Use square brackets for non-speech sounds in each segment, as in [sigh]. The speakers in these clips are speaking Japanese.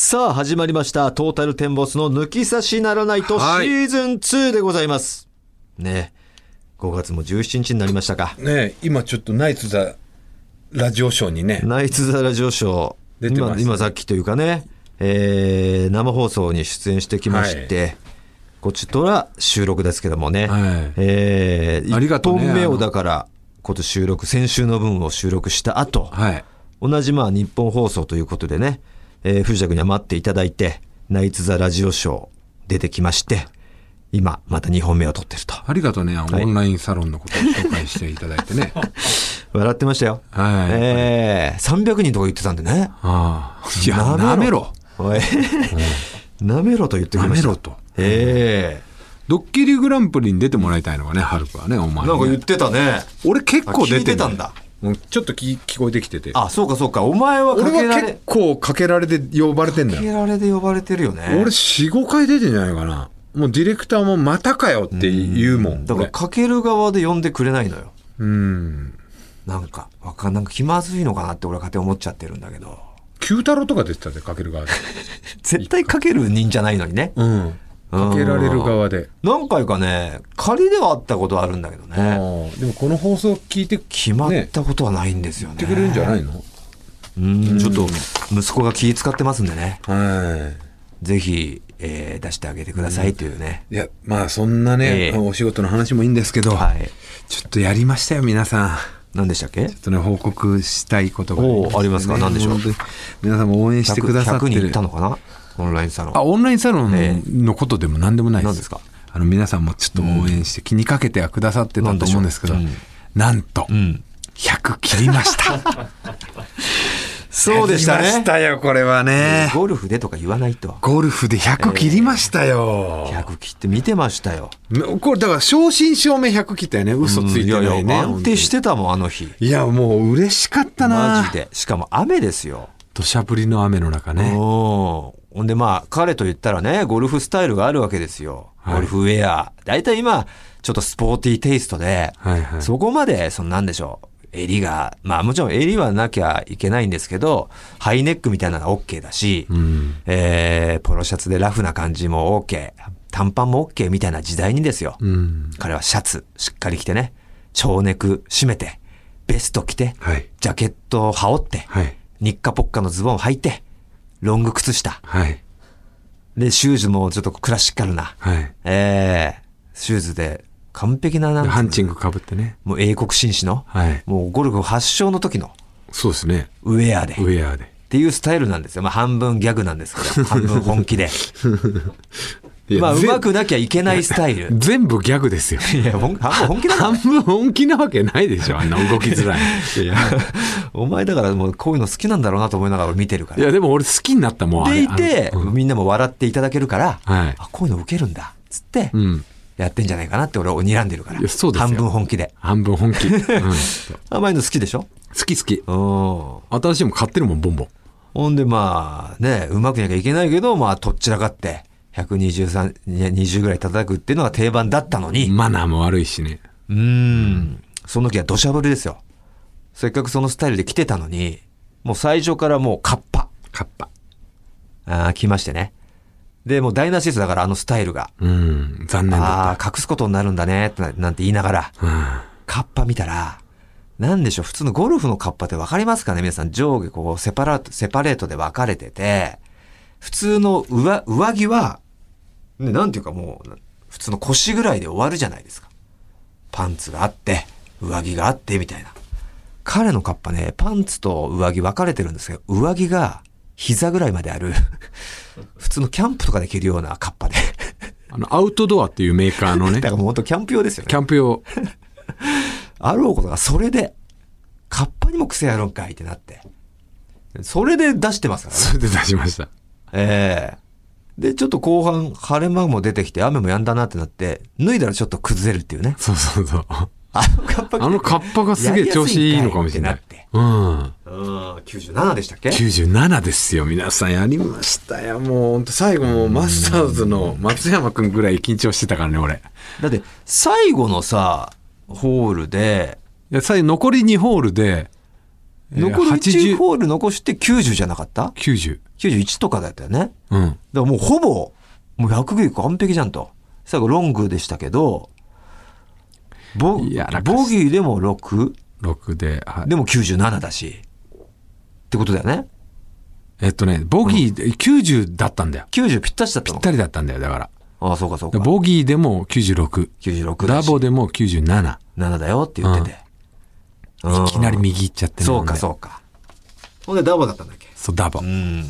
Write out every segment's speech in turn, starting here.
さあ始まりました。トータルテンボスの抜き差しならないとシはい。ーズン2でございます。ね5月も17日になりましたか。ねえ今ちょっとナイツ・ザ・ラジオショーにね。ナイツ・ザ・ラジオショー。ね。今さっきというかね、えー生放送に出演してきまして、こちとら収録ですけどもね、はい。えー、ありがとうね1本目をだからこと収録先週の分を収録した後、はい。同じまあ日本放送ということでね、えー藤田君には待っていただいて、ナイツ・ザ・ラジオショー出てきまして、今また2本目を撮ってると。ありがとうねオンラインサロンのことを紹介していただいてね。[laughs] 笑ってましたよ。はい。えー、300人とか言ってたんでね。ああ。いやなめろ。おい。なめろと言ってきました。なめろと。えドッキリグランプリに出てもらいたいのがねハルクはねお前ね。えなんか言ってたね。俺結構出てあ聞いてたんだうんちょっと聞聞こえてきててあ、そうかそうか。お前はかけられ、結構かけられで呼ばれてんだかけよられで呼ばれてるよね。俺45回出てんじゃないかなもうディレクターもまたかよって言うもんだからかける側で呼んでくれないのよ。俺うんなんか、わかんなんか気まずいのかなって俺は勝手に思っちゃってるんだけど。九太郎とか出てたでかける側で [laughs] 絶対かける人じゃないのにね。うんかけられる側で。何回かね、仮ではあったことはあるんだけどあね。あでもこの放送聞いて決まったことはないんですよね。言ってくれるんじゃないの？うん、ちょっと息子が気使ってますんでね。はぜひ、えー出してあげてくださいというね。いいやまあそんなね、ええ。お仕事の話もいいんですけど、はい。ちょっとやりましたよ皆さん。何でしたっけ？ちょっとね報告したいことがおーありますか？何でしょう？皆さんも応援してくださって 100, る人いったのかな？オンラインサロン。あオンラインサロえンのことでも何でもないです,、何ですか？あの皆さんもちょっと応援して気にかけてはくださってたと思うんですけどなんと、うん。100切りました [laughs] そうでした切りましね。たよこれはねゴルフでとか言わないと。ゴルフで100切りましたよ、100切って見てましたよ。これだから正真正銘100切ったよね嘘ついてないね、うんいやいや安定してたもん、あの日。いやもう嬉しかったなマジで。しかも雨ですよ。土砂降りの雨の中うん。ねほんでまあ、彼と言ったらね、ゴルフスタイルがあるわけですよ。はいゴルフウェア。大体今、ちょっとスポーティーテイストで、はいはいそこまで、そのなんでしょう。襟が、まあもちろん襟はなきゃいけないんですけど、ハイネックみたいなのは OK だし、うんえー、ポロシャツでラフな感じも OK、短パンも OK みたいな時代にですよ。うん彼はシャツしっかり着てね、蝶ネク締めて、ベスト着て、はいジャケットを羽織って、はいニッカポッカのズボンを履いて、ロング靴下。はい。で、シューズもちょっとクラシカルな、はい。えー、シューズで完璧ななハンチングかぶってね。もう英国紳士の、はい。もうゴルフ発祥の時のそうですね。ウェアで、ウェアで。っていうスタイルなんですよ。まあ半分ギャグなんですけど、半分本気で。[laughs] まあぜ上手くなきゃいけないスタイル。全部ギャグですよ。いや、本気だ半分本気なわけないでしょあんな動きづらいいや、お前だからもうこういうの好きなんだろうなと思いながら見てるから。いやでも俺好きになったもんでいて、うん。みんなも笑っていただけるから、はい。あ、こういうの受けるんだ、つって、うん。やってんじゃないかなって俺を睨んでるから。いやそうですよ。半分本気で。半分本気、[laughs] うん、好甘いの好きでしょ？き好き。うん。新しいもん買ってるもんボンボン。ほんでまあね、うまくなきゃいけないけど、まあとっちらかって、123、20ぐらい叩くっていうのが定番だったのに、マナーも悪いしね。うーん、その時は土砂降りですよ。せっかくそのスタイルで来てたのに、もう最初からもうカッパ。カッパ。あー来ましてね。で、もう台無しですだからあのスタイルが。うん。残念だああ、隠すことになるんだね、ななんて言いながら、ったカッパ見たら、なんでしょう、普通のゴルフのカッパって分かりますかね？皆さん上下こうセパラート、セパレートで分かれてて、普通の上、上着は、ね、なんていうかもう、普通の腰ぐらいで終わるじゃないですか。パンツがあって、上着があって、みたいな。彼のカッパね、パンツと上着分かれてるんですけど、上着が膝ぐらいまである、[laughs] 普通のキャンプとかで着るようなカッパで。あのアウトドアっていうメーカーのね [laughs] だからもう本当キャンプ用ですよねキ。ャンプ用 [laughs] あろうことがそれで、カッパにも癖あるんかいってなって。それで出してますからね。それで出しましたええで、ちょっと後半、晴れ間も出てきて、雨も止んだなってなって、脱いだらちょっと崩れるっていうね。そうそうそう。あのカッパあのカッパがすげえ調子いいのかもしれない。うんうん、97でしたっけ？97ですよ皆さん。やりましたよ。もう本当最後もうマスターズの松山君ぐらい緊張してたからね俺。だって、最後のさ、ホールで、いや最後残り2ホールでえー残り1 80ホール残して90じゃなかった？90。?91 とかだったよね。だかうん。らもうほぼ、もう100グリ完璧じゃんと。最後ロングでしたけど、ボボギーでも 6? 6で、はいでも97だし。ってことだよね。えっとね、ボギーで90だったんだよ。90ぴったしだったの？ぴったりだったんだよ、だから。ああ、そうかそうか。ボギーでも96。96だし。ダボでも97。7だよって言ってて。うんいきなり右行っちゃってねそうかそうか。ほんでダボだったんだっけ？そう、ダボう。ん。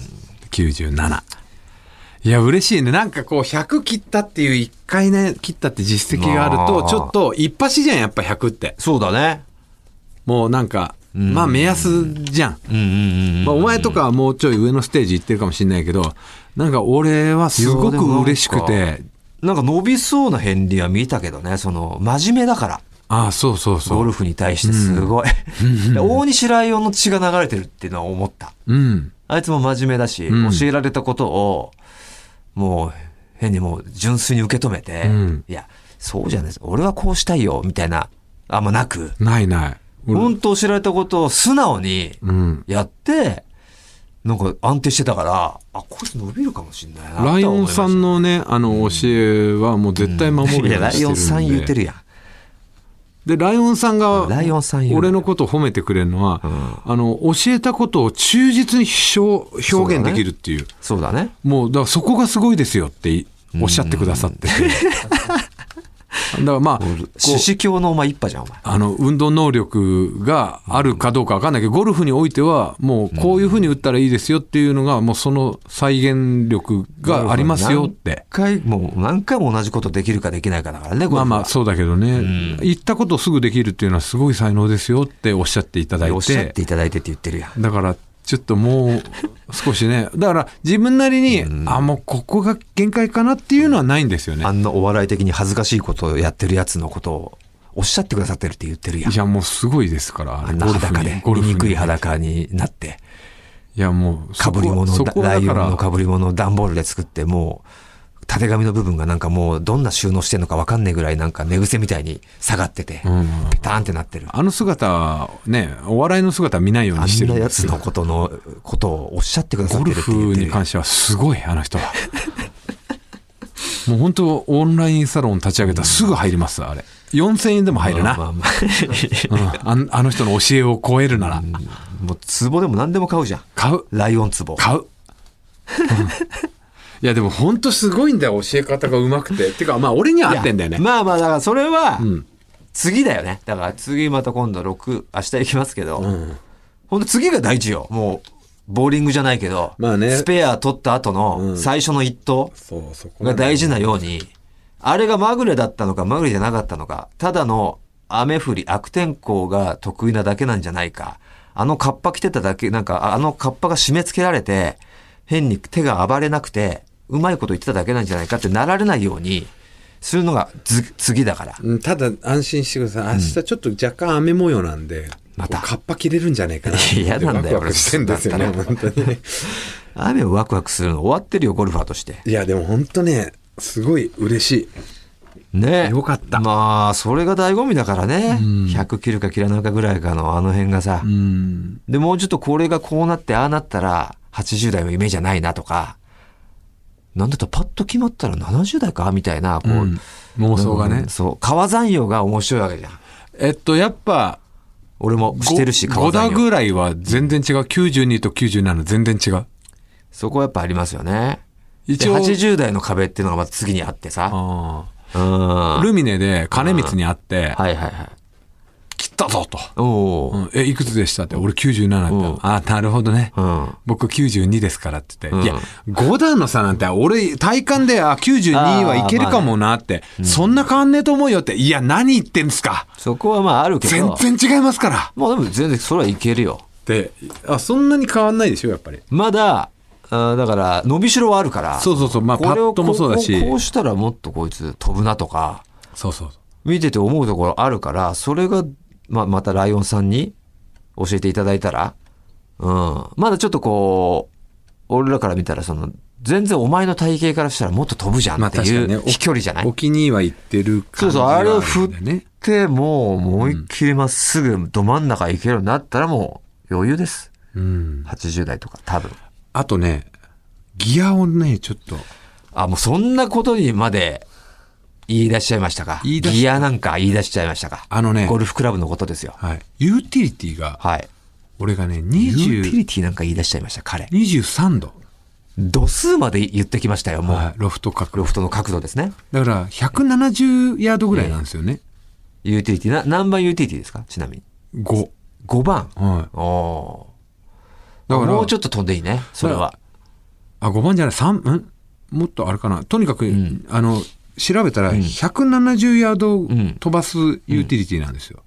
97。いや、嬉しいね。なんかこう、100切ったっていう、1回ね、切ったって実績があると、まあちょっと、一発じゃん、やっぱ100って。そうだね。もうなんか、んまあ目安じゃん。うんうんうん。まあ、お前とかはもうちょい上のステージ行ってるかもしれないけど、なんか俺はすごく嬉しくて、なんか伸びそうな片鱗は見たけどね、その、真面目だから。ああ、そうそうそう。ゴルフに対してすごい。大西ライオンの血が流れてるっていうのは思った。うん。あいつも真面目だし、うん教えられたことを、もう、変にもう純粋に受け止めて、うんいや、そうじゃないです。俺はこうしたいよ、みたいな、あんまなく、ないない。俺本当教えられたことを素直にうん。やって、なんか安定してたから、あ、こいつ伸びるかもしんないなライオンさんののね、あの、教えはもう絶対守るようにいや、ライオンさん言ってる。るやん。で、ライオンさんが、ライオンさん言う俺のことを褒めてくれるのは、あの、教えたことを忠実に表表現できるっていう。そうだね。もう、だからそこがすごいですよっておっしゃってくださってて。だからまあ、こう獅子教のお前一派じゃん、お前。あの、運動能力があるかどうかわかんないけど、ゴルフにおいては、もうこういうふうに打ったらいいですよっていうのが、もうその再現力がありますよって。何回も、何回も同じことできるかできないかだからね、まあまあ、そうだけどね、言ったことをすぐできるっていうのはすごい才能ですよっておっしゃっていただいおっしゃってていただいてって言ってるやん。だからちょっともう少しね。[laughs] だから自分なりに、あもうここが限界かなっていうのはないんですよね。あんなお笑い的に恥ずかしいことをやってるやつのことをおっしゃってくださってるって言ってるやん。い。やもうすごいですからあんな裸で、醜い裸になって、いやもう被り物ライオンだからの被り物を段ボールで作って、もう、縦紙の部分がなんかもうどんな収納してんのかわかんないぐらいなんか寝癖みたいに下がってて、うん。ペターンってなってる。あの姿はねお笑いの姿は見ないようあにしてんなやつのことの、ことをおっしゃってくださっゴルてるって言フってるやんに関してはすごいあの人は。[laughs] もう本当オンラインサロン立ち上げたらすぐ入りますあれ。4000円でも入るな、まあまあまあ。うん、あの人の教えを超えるなら、もう壺でも何でも買うじゃん。買う。ライオン壺。買う、う [laughs] んいやでも本当すごいんだよ教え方がうまくて。っていうかまあ俺には合ってんだよね。まあまあ、だからそれはん、次だよね。だから次また今度6、明日行きますけど、ん。ほんと次が大事よ。もう、ボーリングじゃないけど、まあね。スペア取った後うのん。最初の一投が大事なように、あれがまぐれだったのかまぐれじゃなかったのか、ただの雨降り、悪天候が得意なだけなんじゃないか、あのカッパ着てただけ、なんかあのカッパが締め付けられて、変に手が暴れなくて、うまいこと言ってただけなんじゃないかってなられないように、するのがず次だから。うんただ安心してください。明日ちょっと若干雨模様なんで、また。こうカッパ切れるんじゃないかな。嫌なんだよワクしてんですよね俺本当に。ね [laughs] 雨をワクワクするの終わってるよ、ゴルファーとして。いやでも本当ねすごい嬉しい。ね。よかった。まあ、それが醍醐味だからね。100切るか切らないかぐらいかのあの辺がさ。うん。で、もうちょっとこれがこうなって、ああなったら、80代は夢じゃないなとか、なんだったらパッと決まったら70代かみたいな、こう、うん妄想がねうんそう、川山用が面白いわけじゃん。えっとやっぱ俺もしてるし、5川山用。打ぐらいは全然違う92と97全然違うそこはやっぱありますよね。一で応80代の壁っていうのがまた次にあってさ。あうん。ールミネで金光に会ってはいはいはい。切ったぞと、えいくつでしたって。俺97だうんって。あなるほどね。うん。僕92ですからって言って、うん。いや、5段の差なんて、俺、体感で、あ、92はいけるかもなって、そんな変わんねえと思うよって、いや、何言ってんすか。そこはまああるけど。全然違いますから。まあでも全然それはいけるよ。で、あ、そんなに変わんないでしょ、やっぱり。まだ、あだから、伸びしろはあるから。そうそうそう、まあ、パッドもそうだし。こうしたらもっとこいつ飛ぶなとか、そうそう。見てて思うところあるから、それが、まあ、またライオンさんに教えていただいたら、うん。まだちょっとこう、俺らから見たら、その、全然お前の体型からしたらもっと飛ぶじゃんっていう飛距離じゃない、お気に入りは行ってるそうそう、感じがるあれを振っ。て、もう、思いっきりまっすぐど真ん中行けるようになったらもう、余裕です。うん。80代とか、多分。あとね、ギアをね、ちょっと、あ、もうそんなことにまで言い出しちゃいましたか？言い出しギアなんか言い出しちゃいましたか？あのねゴルフクラブのことですよ。はい。ユーティリティが、はい。俺がね、ユーティ20、リティなんか言い出しちゃいました、彼。23度。度数まで言ってきましたよ、もう。はい。ロフト角ロフトの角度ですね。だから、170ヤードぐらいなんですよね。ユーティリティ。な、何番ユーティリティですか？ちなみに。5。5番。はい。おーだからもうちょっと飛んでいいね、それは。あ、5番じゃない、3、ん？もっとあれかな。とにかく、んあの、調べたら、170ヤードん飛ばすユーティリティなんですよ。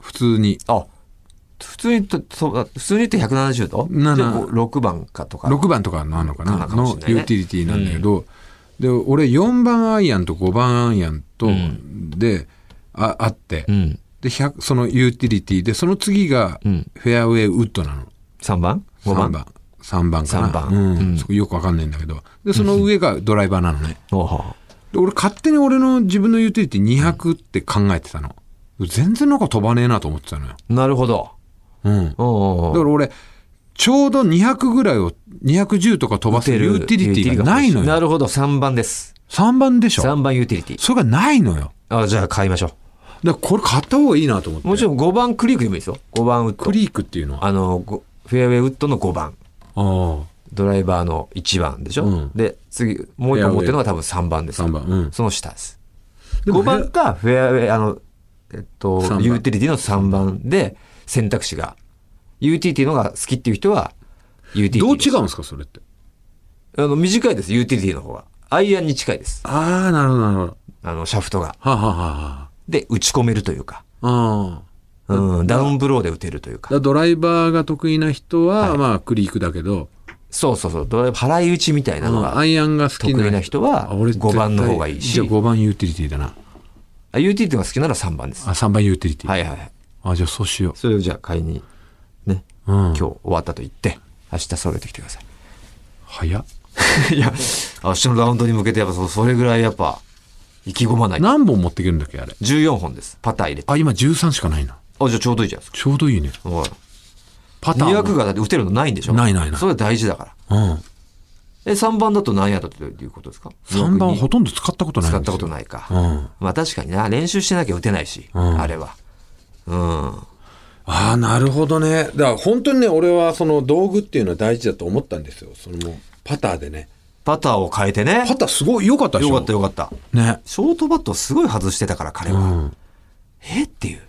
普通に。あ、普通にと、と普通に言って170度？ななじゃあこう6番かとか。6番とかなのかな？のユーティリティなんだけど、で、俺4番アイアンと5番アイアンと、んで、ああって、うん。で、100そのユーティリティで、その次がうんフェアウェイウッドなの。3番 ?5 3番番。3番かな。三番うん。よくわかんないんだけど。で、その上がドライバーなのね。で俺勝手に俺の自分のユーティリティ200って考えてたの。全然なんか飛ばねえなと思ってたのよ。なるほど。うん。だから俺、ちょうど200ぐらいを、210とか飛ばすユーティリティがないのよ。なるほど、3番です。3番でしょ？3番ユーティリティ。それがないのよ。あ、じゃあ買いましょだからこれ買った方がいいなと思って。う。もちろん5番クリークでもいいですよ。5番ウッド。クリークっていうのは。あの、ごフェアウェイウッドの5番。あドライバーの1番でしょ、うんで、次、もう一個持ってるのが多分3番ですよ。3番うんその下です。でも5番か、フェアウェイ、あの、えっとユーティリティの3番で選択肢が、ユーティリティのが好きっていう人は、ユーティリティどう違うんですか、それって？あの、短いです、ユーティリティの方が。アイアンに近いです。ああ、なるほど、なるほど。あの、シャフトが。はあ、はあはで、打ち込めるというか、ああ。うん、ダウンブローで打てるというか。だドライバーが得意な人は、はいまあ、クリークだけど、そうそうそう、ドライバー払い打ちみたいなのが、アイアンが好きな得意な人はあ俺5番の方がいいしじゃあ5番ユーティリティだな。あユーティリティが好きなら3番です。あ、3番ユーティリティ。はいはいはい。あ、じゃあそうしよそれをじゃあ買いに、ね、う。うん。今日終わったと言って、明日揃えてきてください。早っ。[laughs] いや、明日のラウンドに向けてやっぱそそれぐらいやっぱ、意気込まないと。何本持っていけるんだっけ、あれ。14本です。パター入れて。あ、今13しかないな。あ、じゃあちょうどいいじゃないですか。ちょうどいいね。おいパターンも。200がだって打てるのないんでしょないないないそれは大事だから。うん。え、3番だと何やだということですか？3番200ほとんど使ったことないん使った。ことないか。うん。まあ確かにな、練習してなきゃ打てないし、うんあれは。うん。ああ、なるほどね。だから本当にね、俺はその道具っていうのは大事だと思ったんですよ。そのもう、パターでね。パターを変えてね。パターすごい良かったでしょよかったよかった。ね。ショートバットをすごい外してたから、彼は。うん。え？っていう。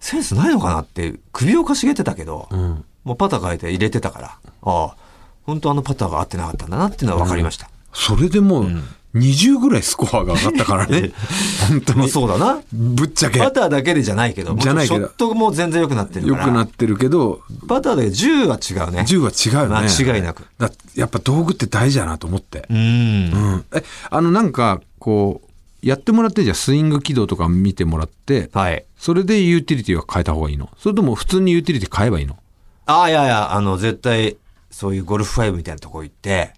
センスないのかなって、首をかしげてたけど、うん。もうパター変えて入れてたから、ああ、本当あのパターが合ってなかったんだなっていうのは分かりました。それでもう、20ぐらいスコアが上がったからね。[laughs] 本当まあに。そうだな。ぶっちゃけ。パターだけでじゃないけど、じゃないけどショットも全然良くなってるから。良くなってるけど、パターだけど10は違うね。10は違うよね。間違いなく。だやっぱ道具って大事だなと思って。うーん。うん。え、あのなんか、こう、やってもらってじゃあスイング軌道とか見てもらって、はい。それでユーティリティは変えた方がいいの？それとも普通にユーティリティ買えばいいの？ああ、いやいや、あの、絶対、そういうゴルフ5みたいなとこ行って、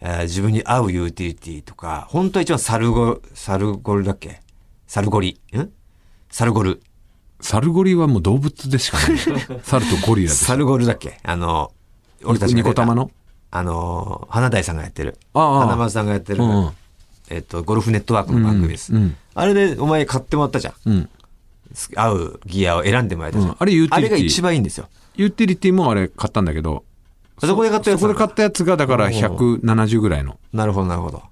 えー自分に合うユーティリティとか、本当は一番サルゴ、サルゴルだっけ？サルゴリ？ん？サルゴル。サルゴリはもう動物でしかない。[laughs] サルとゴリラでサルゴルだっけ？あの、俺たちがニコ玉の？あの、花大さんがやってる。花丸さんがやってる、うんえっと、ゴルフネットワークの番組です。うんうんあれでお前買ってもらったじゃん。うん。合うギアを選んでもらえたじゃん。うんあれユーティリティあれが一番いいんですよ。ユーティリティもあれ買ったんだけど、そこで買ったやつ？そこで買ったやつがだから170ぐらいの。なるほど、なるほど。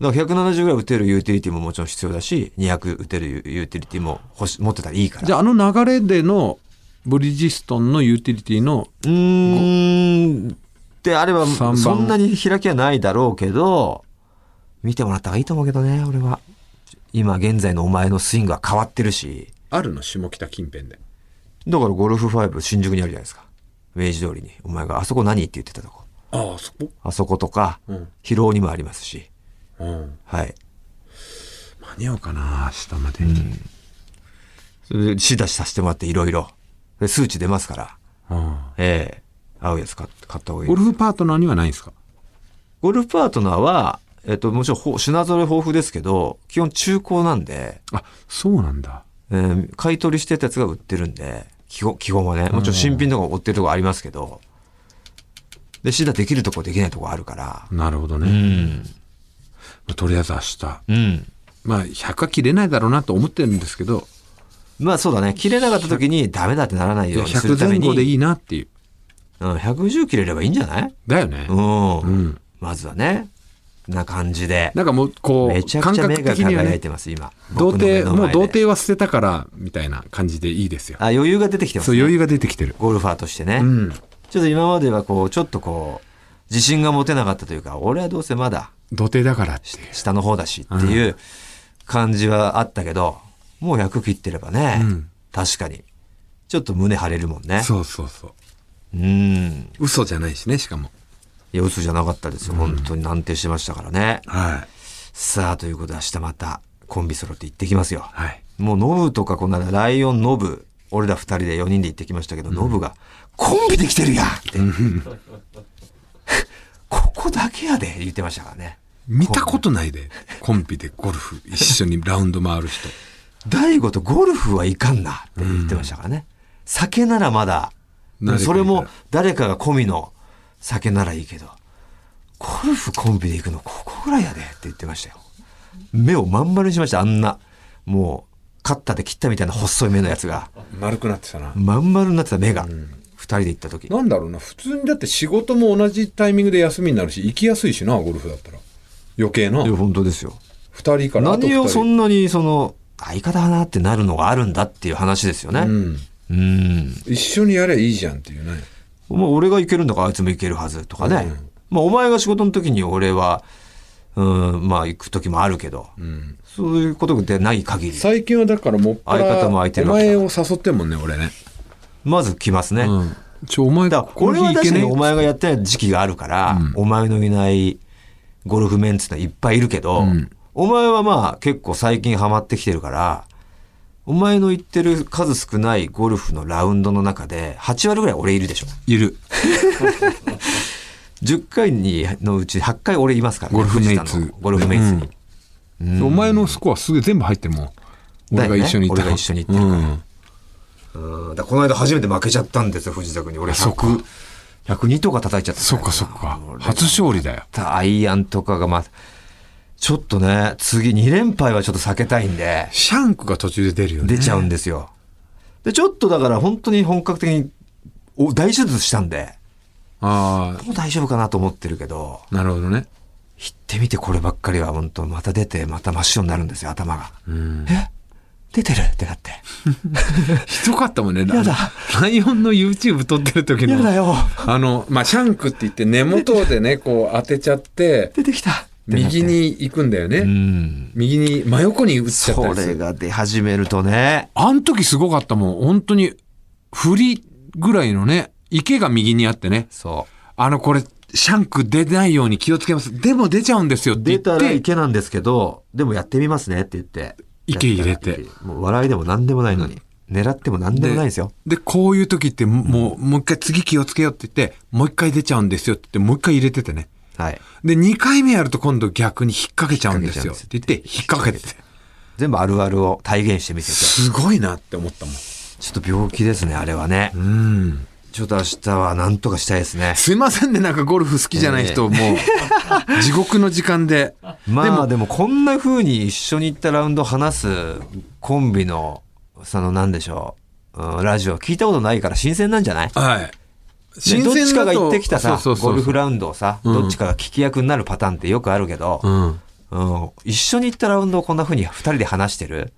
だから170ぐらい打てるユーティリティももちろん必要だし、200打てるユーティリティも欲し持ってたらいいから。じゃああの流れでのブリヂストンのユーティリティのうーん。であれば、そんなに開きはないだろうけど、見てもらった方がいいと思うけどね、俺は。今現在のお前のスイングは変わってるし。あるの下北近辺で。だからゴルフ5新宿にあるじゃないですか。明治通りに。お前があそこ何って言ってたとこ。ああ、そこ？あそことか、うん広尾にもありますし。うん。はい。間に合うかな明日までに。それで、し出しさせてもらっていろいろ。で数値出ますから。あええ合うやつ買った方があいいゴルフパートナーにはないんですか？ゴルフパートナーは、えっと、もちろんほ品揃え豊富ですけど、基本中古なんで、あ、そうなんだ。えー買い取りしてたやつが売ってるんで、基本、基本はね。もちろん新品とか追ってるとこありますけど。で、シダできるとこできないとこあるから。なるほどね。うん。まあとりあえず明日。うん。まあ、100は切れないだろうなと思ってるんですけど、まあそうだね。切れなかった時にダメだってならないようにする100ために。前後でいいなっていう。うん、110切れればいいんじゃない？だよね。うん。うん。まずはね。な感じで。なんかもう、こう、めちゃくちゃ目が輝いて、ます、今。童貞、もう童貞は捨てたから、みたいな感じでいいですよ。あ、余裕が出てきてます、ね。そう、余裕が出てきてる。ゴルファーとしてね。うん。ちょっと今まではこう、ちょっとこう、自信が持てなかったというか、俺はどうせまだ童貞だから。下の方だしっていう感じはあったけど、もう100切ってればね、うん確かに。ちょっと胸張れるもんね。そうそうそう。うん。嘘じゃないしね、しかも。いや、嘘じゃなかったですよ。本当に難定してましたからね。はい。さあ、ということで明日またコンビ揃って行ってきますよ。はい。もうノブとかこんなライオンノブ、俺ら二人で4人で行ってきましたけど、ノブが、コンビで来てるやんって。[laughs] ここだけやで言ってましたからね。見たことないで、コンビでゴルフ一緒にラウンド回る人。大悟とゴルフはいかんなって言ってましたからね。酒ならまだ、それも誰かが込みの酒ならいいけど、ゴルフコンビで行くのここぐらいやでって言ってましたよ。目をまん丸にしました、あんな。もう、カッターで切ったみたいな細い目のやつが。丸くなってたな。まん丸になってた目が。二人で行った時。なんだろうな、普通にだって仕事も同じタイミングで休みになるし、行きやすいしな、ゴルフだったら。余計な。いや、本当ですよ。二人から何をそんなに、その、相方だなってなるのがあるんだっていう話ですよね。うん。うん。一緒にやればいいじゃんっていうね。まあ、俺が行けるんだからあいつも行けるはずとかね。まあ、お前が仕事の時に俺は、うん、まあ、行く時もあるけど、うん。そういうことでない限り、最近はだからもっぱら相方も空いてお前を誘ってんもんね、俺ね。まず来ますね。うん。ちょ、お前、だ俺はけかにお前がやってない時期があるから、お前のいないゴルフメンツっていっぱいいるけど、んお前はまあ結構最近ハマってきてるから、お前の行ってる数少ないゴルフのラウンドの中で、8割ぐらい俺いるでしょ。いる。[laughs] 10回にのうち8回俺いますから、ゴルフメイツゴルフメイツに。お前のスコアすげえ全部入ってるもん。俺が一緒に行った俺が一緒に行ってるからうん。うんだこの間初めて負けちゃったんですよ、藤田君に。俺そっか100、102とか叩いちゃったそっかそっか。初勝利だよ。アイアンとかがまあ、ちょっとね、次2連敗はちょっと避けたいんで、シャンクが途中で出るよね。出ちゃうんですよ。で、ちょっとだから本当に本格的にお大手術したんで、あもう大丈夫かなと思ってるけど、あ、なるほどね。行ってみてこればっかりは本当また出てまた真っ白になるんですよ、頭が。うん。え？出てるってなって。[laughs] ひどかったもんね。やだライオンの YouTube 撮ってる時の。やだよあの、まあ、シャンクって言って根元でね、こう当てちゃって、出てきた右に行くんだよね。うん。右に、真横に打っちゃったそりする。れが出始めるとね、あん時すごかったもん。本当に、振りぐらいのね、池が右にあってね。そあの、これ、シャンク出ないように気をつけます。でも出ちゃうんですよっう。て言出ったて、池なんですけど、でもやってみますねって言って。池入れてもう笑いでも何でもないのに。狙っても何でもないんですよ。で、こういう時って、もう、もう一回次気をつけようって言って、もう一回出ちゃうんですよって言って、もう一回入れててね。はい。で、二回目やると今度逆に引っ掛けちゃうんですよ引って言って、引っ掛けてて。全部あるあるを体現してみせて。すごいなって思ったもん。ちょっと病気ですね、あれはね。うん。ちょっと明日は何とかしたいですね。すいませんね、なんかゴルフ好きじゃない人、もう、地獄の時間で。まあでもこんな風に一緒に行ったラウンド話すコンビの、そのなんでしょう、うんラジオ聞いたことないから新鮮なんじゃない？はい。ねどっちかが行ってきたさゴルフラウンドをさ、うんどっちかが聞き役になるパターンってよくあるけど、うん。うん一緒に行ったラウンドをこんな風に二人で話してる。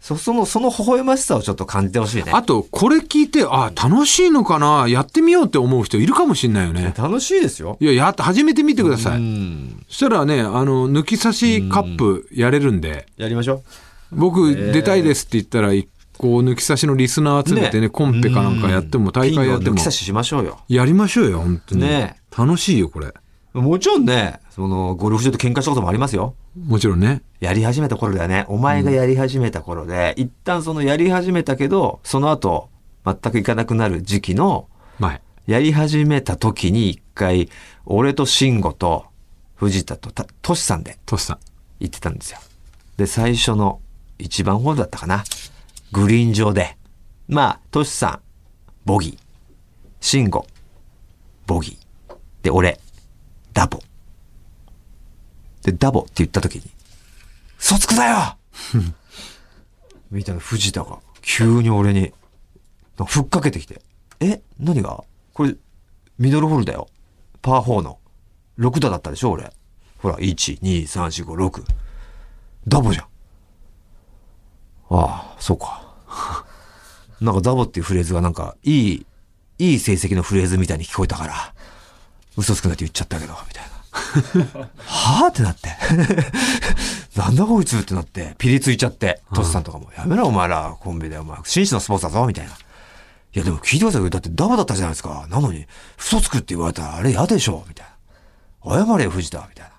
そその、その微笑ましさをちょっと感じてほしいね。あと、これ聞いて、あ、楽しいのかなやってみようって思う人いるかもしんないよね。楽しいですよ。いや、やって、始めてみてくださうい。ん。そしたらね、あの、抜き差しカップやれるんで、やりましょ僕出たいですって言ったら、こう抜き差しのリスナー集めてね、ねコンペかなんかやっても、う。大会やっても抜き、差ししましょうよ。やりましょうよ、本当に。ね楽しいよ、これ。もちろんね、その、ゴルフ場で喧嘩したこともありますよ。もちろんね。やり始めた頃だよね。お前がやり始めた頃で、一旦そのやり始めたけど、その後、全く行かなくなる時期の、前。やり始めた時に一回、俺と慎吾と藤田とたトシさんでトシさん。行ってたんですよ。で、最初の一番ホールだったかな。グリーン上で。まあ、トシさん、ボギー。シンゴ、ボギー。で、俺、ダボ。で、ダボって言った時に、嘘つくだよ [laughs] みたいな藤田が、急に俺に、ふっかけてきて、え何が？これ、ミドルホールだよ。パー4の。6打だったでしょ俺。ほら、1、2、3、4、5、6。ダボじゃん。ああ、そうか。[laughs] なんかダボっていうフレーズがなんか、いい、いい成績のフレーズみたいに聞こえたから、嘘つくなって言っちゃったけど、みたいな。[laughs] はあ？ってなって。[laughs] なんだこいつ？ってなって、ピリついちゃって、トシさんとかも、やめろお前ら、コンビでお前、紳士のスポーツだぞ、みたいな。いやでも聞いてくださいよ。だってダボだったじゃないですか。なのに、嘘つくって言われたらあれ嫌でしょみたいな。謝れよ、藤田、みたい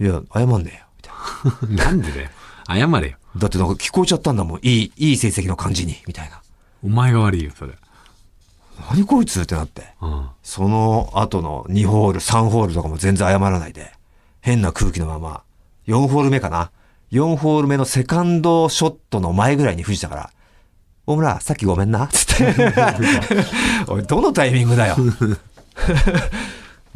な。いや、謝んねえよ、みたいな。なんでだよ。謝れよ。だってなんか聞こえちゃったんだもん。いい、いい成績の感じに、みたいな。お前が悪いよ、それ。何こいつってなって。うん。その後の2ホール、3ホールとかも全然謝らないで、変な空気のまま、4ホール目かな。4ホール目のセカンドショットの前ぐらいに藤田から、大村、さっきごめんな、つって。[laughs] おい、どのタイミングだよ。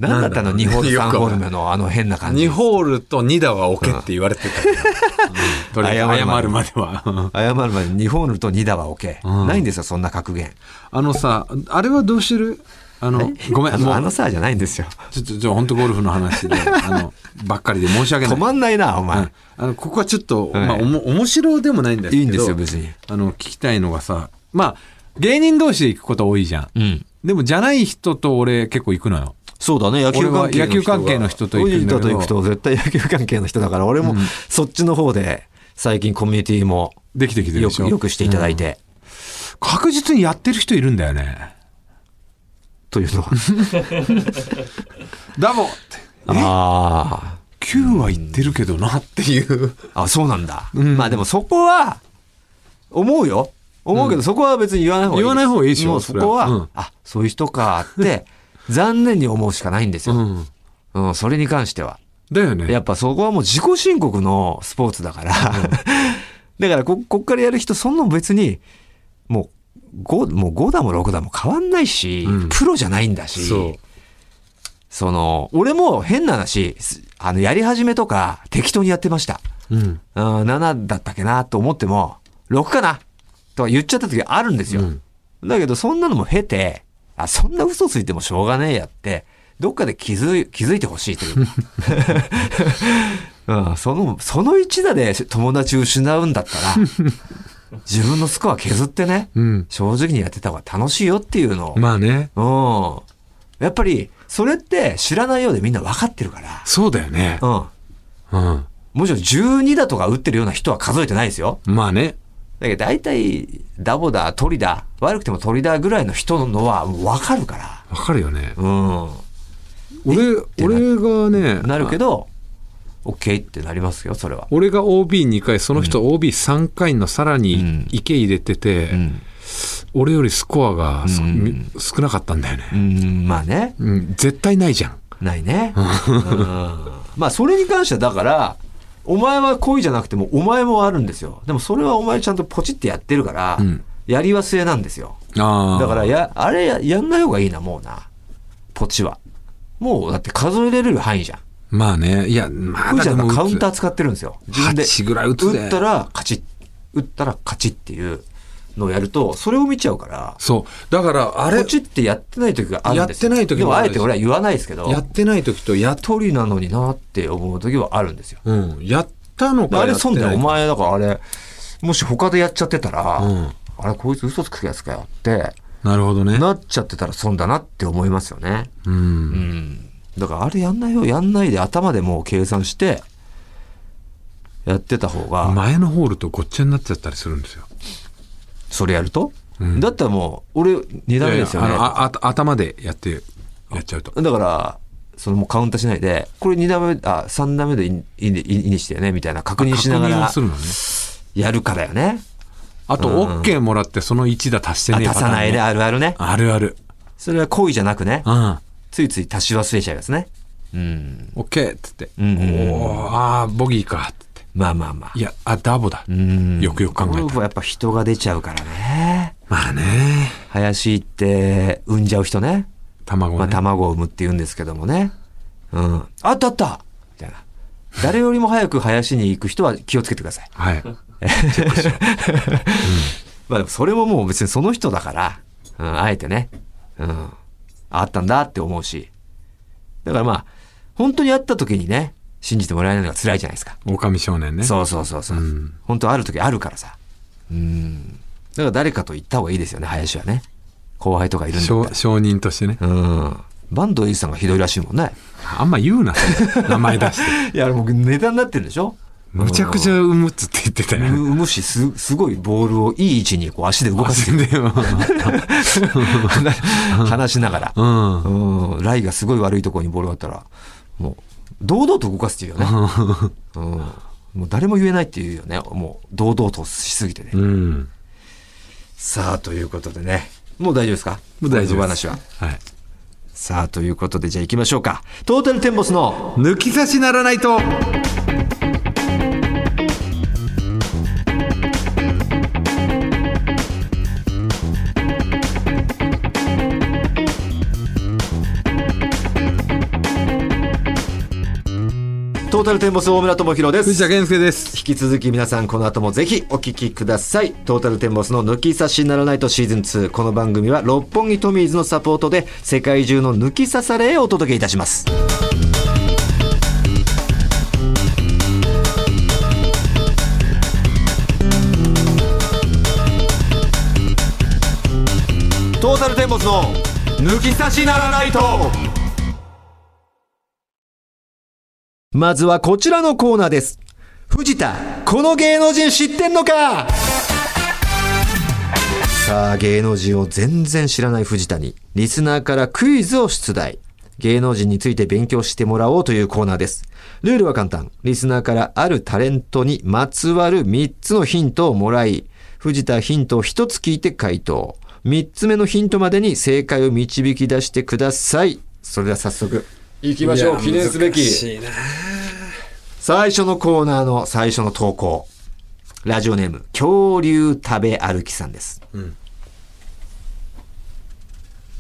何だったのなんだろうね ?2 ホール、3よくわかんないホール目のあの変な感じ。2ホールと2打は置けって言われてた。[laughs] うんとりあえず謝るまでは。謝るまで2ホールと2打は。うんないんですよ、そんな格言。あのさ、あれはどうしてる？あの、ごめん、あのあのさじゃないんですよ。ちょっと、じゃあ本当ゴルフの話で、あの、[laughs] ばっかりで申し訳ない。止まんないな、お前。うんあの、ここはちょっと、はいまあ、おも、面白でもないんですけど。いいんですよ、別に。あの、聞きたいのがさ、まあ、芸人同士で行くこと多いじゃん。うん。でも、じゃない人と俺結構行くのよ。そうだね、野球関係野球関係の人と行くんだけと行くと絶対野球関係の人だから、俺もそっちの方で最近コミュニティもできてきてるよ。く、よくしていただいうんて。確実にやってる人いるんだよね。というのは。[laughs] ダボって。あ9は言ってるけどなっていう。あ。あ、そうなんだ。うんまあでもそこは、思うよ。思うけど、そこは別に言わない方がいい。言わない方がいいでしょもうそこはうんあ、そういう人かって、残念に思うしかないんですよ。うん。うん、それに関しては。だよね。やっぱそこはもう自己申告のスポーツだから、[laughs] だからこ、こっからやる人、そんなの別に、もう、5、もう5だも6だも変わんないし、うんプロじゃないんだし、そう。その、俺も変な話、すあの、やり始めとか適当にやってました。うん。うん、7だったっけなと思っても、6かなとか言っちゃった時あるんですよ。うんだけど、そんなのも経て、あ、そんな嘘ついてもしょうがねえやって、どっかで気づい、気づいてほしいというか。[laughs] うん、その、その一打で友達失うんだったら、自分のスコア削ってね、うん。正直にやってた方が楽しいよっていうのを、まあね。うん。やっぱり、それって知らないようでみんな分かってるから、そうだよね。うん。うん。もちろん12だとか打ってるような人は数えてないですよ。まあね。だけど大体、ダボだ、鳥だ、悪くても鳥だぐらいの人のは分かるから。わかるよね。うん。俺、俺がね、なるけど、OK ってなりますよ、それは。俺が OB2 回、その人 OB3 回のさらうんに池入れてて、うん。俺よりスコアがそうんみ少なかったんだよね。うん、まあね。うん、絶対ないじゃん。ないね。[laughs] うん。まあ、それに関しては、だから、お前は恋じゃなくても、お前もあるんですよ。でも、それはお前ちゃんとポチってやってるから、うんやり忘れなんですよ。ああ。だから、や、あれや、やんない方がいいな、もうな。ポチは。もう、だって数えれる範囲じゃん。まあね。いや、まこれじゃだでもカウンター使ってるんですよ。自分で。8ぐらい打つで打ったら勝ち。打ったら勝ちっていうのをやると、それを見ちゃうから、そう。だから、あれポ、チってやってない時があるんですよ。やってない時でもあえて俺は言わないですけど、やってない時とやっ、鳥なのになって思う時はあるんですよ。うん、やったのでかあれ損だよ。お前、だからあれ、もし他でやっちゃってたら、うんあれ、こいつ嘘つくやつかよって、なるほどね。なっちゃってたら損だなって思いますよね。う。うんん。だからあれやんないよ。やんないで頭でもう計算して、やってた方が、前のホールとごっちゃになっちゃったりするんですよ。それやると、うんだったらもう、俺、二段目ですよね。頭でやって、やっちゃうと。だから、そのもうカウンターしないで、これ二段目、あ、三段目でいいいいいいにしてね、みたいな確認しながら確認をするのね。やるからよね。あと、うん OK もらってその1打足してあ、ねえ足さないで、パあるあるね。あるある。それは故意じゃなくね、うん。ついつい足し忘れちゃいますね。うん。OK っつって。うんうんうんおーああ、ボギーかっつって。まあまあまあ。いや、あ、ダボだ。うんよくよく考えたらゴルフはやっぱ人が出ちゃうからね。まあね。林行って産んじゃう人ね。まあ、卵ね。卵を産むって言うんですけどもね。うん。あったあったみたいな。誰よりも早く林に行く人は気をつけてください。はい。[laughs] まあでもそれももう別にその人だから、うん、あえてね、うん、あったんだって思うし。だからまあ、本当に会った時にね、信じてもらえないのが辛いじゃないですか。狼少年ね。そうそうそうそう。うん本当ある時あるからさ。うん。だから誰かと言った方がいいですよね、林はね。後輩とかいるんだ。証証人としてね。うん。坂東英二さんがひどいらしいもんね。あんま言うな、[laughs] 名前出して。いや、もうネタになってるでしょむちゃくちゃ産むっつって言ってたよ。産むし、す、すごいボールをいい位置にこう足で動かせてでも話しながら。うん。うん、ライがすごい悪いところにボールがあったら、もう、堂々と動かすっていうよね。[laughs] うん。もう誰も言えないっていうよね。もう、堂々としすぎてね。うん。さあ、ということでね。もう大丈夫ですか？もう大丈夫。話は。はい。さあ、ということで、じゃあ行きましょうか。トータルテンボスの、抜き差しならないと。トータルテンボス大村智弘です。藤田健介です。引き続き皆さんこの後もぜひお聞きください。トータルテンボスの抜き差しならないとシーズン2。この番組は六本木トミーズのサポートで世界中の抜き差されをお届けいたします。トータルテンボスの抜き差しならないとまずはこちらのコーナーです。藤田、この芸能人知ってんのか？さあ、芸能人を全然知らない藤田に、リスナーからクイズを出題。芸能人について勉強してもらおうというコーナーです。ルールは簡単。リスナーからあるタレントにまつわる3つのヒントをもらい、藤田ヒントを1つ聞いて回答。3つ目のヒントまでに正解を導き出してください。それでは早速、行きましょう。記念すべき。最初のコーナーの最初の投稿。ラジオネーム、恐竜食べ歩きさんです。ん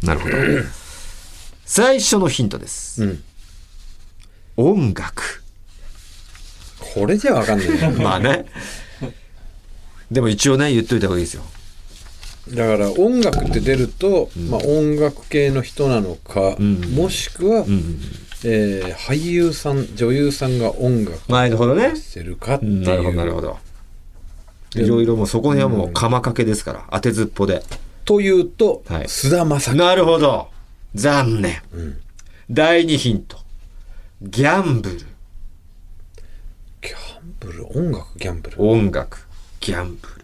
なるほど。最初のヒントです。うん。音楽。これじゃわかんないよ。まあね。でも一応ね、言っといた方がいいですよ。だから音楽って出ると、まあ音楽系の人なのか、んもしくは、うん。えー俳優さん、女優さんが音楽なるほどね。してるかっていう。なるほど、なるほど。いろいろもうそこにはもう釜かけですから、当てずっぽで。というと、はい菅田将暉。なるほど。残念。ん第2ヒント。ギャンブル。ギャンブル、音楽、ギャンブル？音楽。ギャンブル。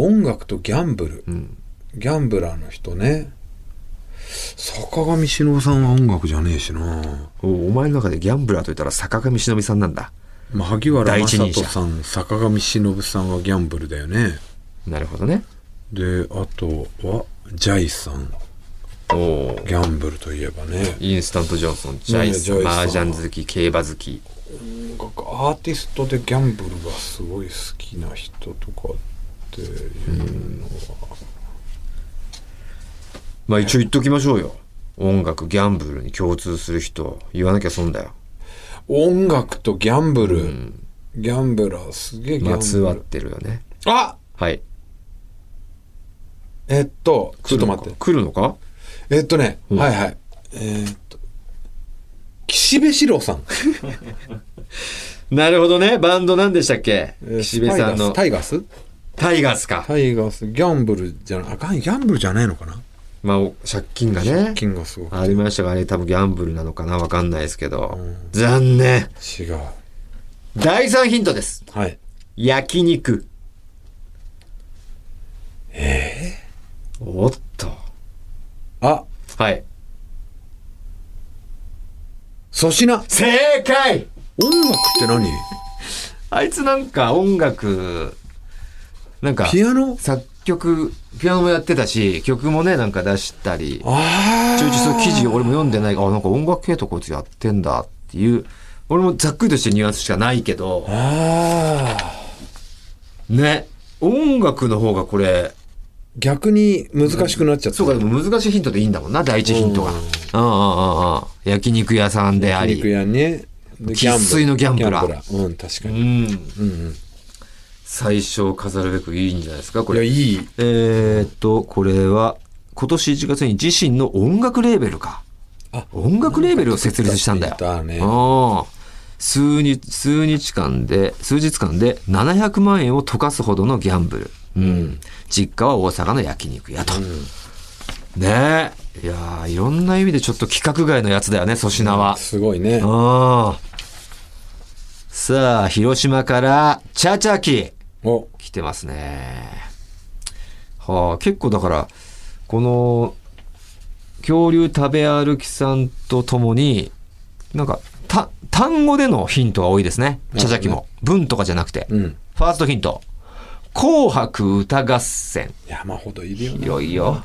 音楽とギャンブル。んギャンブラーの人ね。坂上忍さんは音楽じゃねえしな。おお前の中でギャンブラーといったら坂上忍さんなんだ。まあ、萩原第一正人さん、坂上忍さんはギャンブルだよね。なるほどね。で、あとは、ジャイさん。おお。ギャンブルといえばね。インスタントジョンソン、ジャイス、ジャイスマージャン好き、競馬好き。音楽アーティストでギャンブルがすごい好きな人とかっていうのは、まあ一応言っときましょうよ。音楽、ギャンブルに共通する人、言わなきゃ損だよ。音楽とギャンブル、ギャンブラーすげえギャンブル、まつわってるよね。あ！はい。えっとちょっと待って。来るのか？えっとね、うん。はいはい。えっと岸辺四郎さん。[laughs] なるほどね。バンド何でしたっけ？えー岸辺さんの。タイガース？タイガース？か。タイガースギャンブルじゃないあかんギャンブルじゃないのかな？まあ、お借金がね。金がすごくありましたが、あれ多分ギャンブルなのかなわかんないですけど。うん残念。違う第3ヒントです。はい焼肉。えおっと。あはい。粗品正解音楽って何？あいつなんか音楽、なんか、ピアノ？作曲、ピアノもやってたし、曲もね、なんか出したり、ああちょいちょい記事俺も読んでないあ、なんか音楽系とこいつやってんだっていう、俺もざっくりとしてニュアンスしかないけど、あね、音楽の方がこれ、逆に難しくなっちゃった。そうか、でも難しいヒントでいいんだもんな、第一ヒントが。うんうんうんうんうん。焼肉屋さんであ肉り。屋ね。で生粋のギャンブラーギャンブラーうん、確かうに。ん。うんうん。最初飾るべくいいんじゃないですか、こいや、れ。いい。えーっと、これは、今年1月に自身の音楽レーベルか。あ音楽レーベルを設立したんだよ。だね。数日、数日間で、数日間で700万円を溶かすほどのギャンブル。うん。実家は大阪の焼肉屋と。ねえ。いやーいろんな意味でちょっと規格外のやつだよね、粗品は。すごいね。ああ。さあ、広島から、チャチャキ。お、来てますね。はあ、結構だから、この、恐竜食べ歩きさんとともに、なんか、た、単語でのヒントが多いですね。チャチャキも。文とかじゃなくて。うん。ファーストヒント。紅白歌合戦。山ほどいるよいね。よいよ。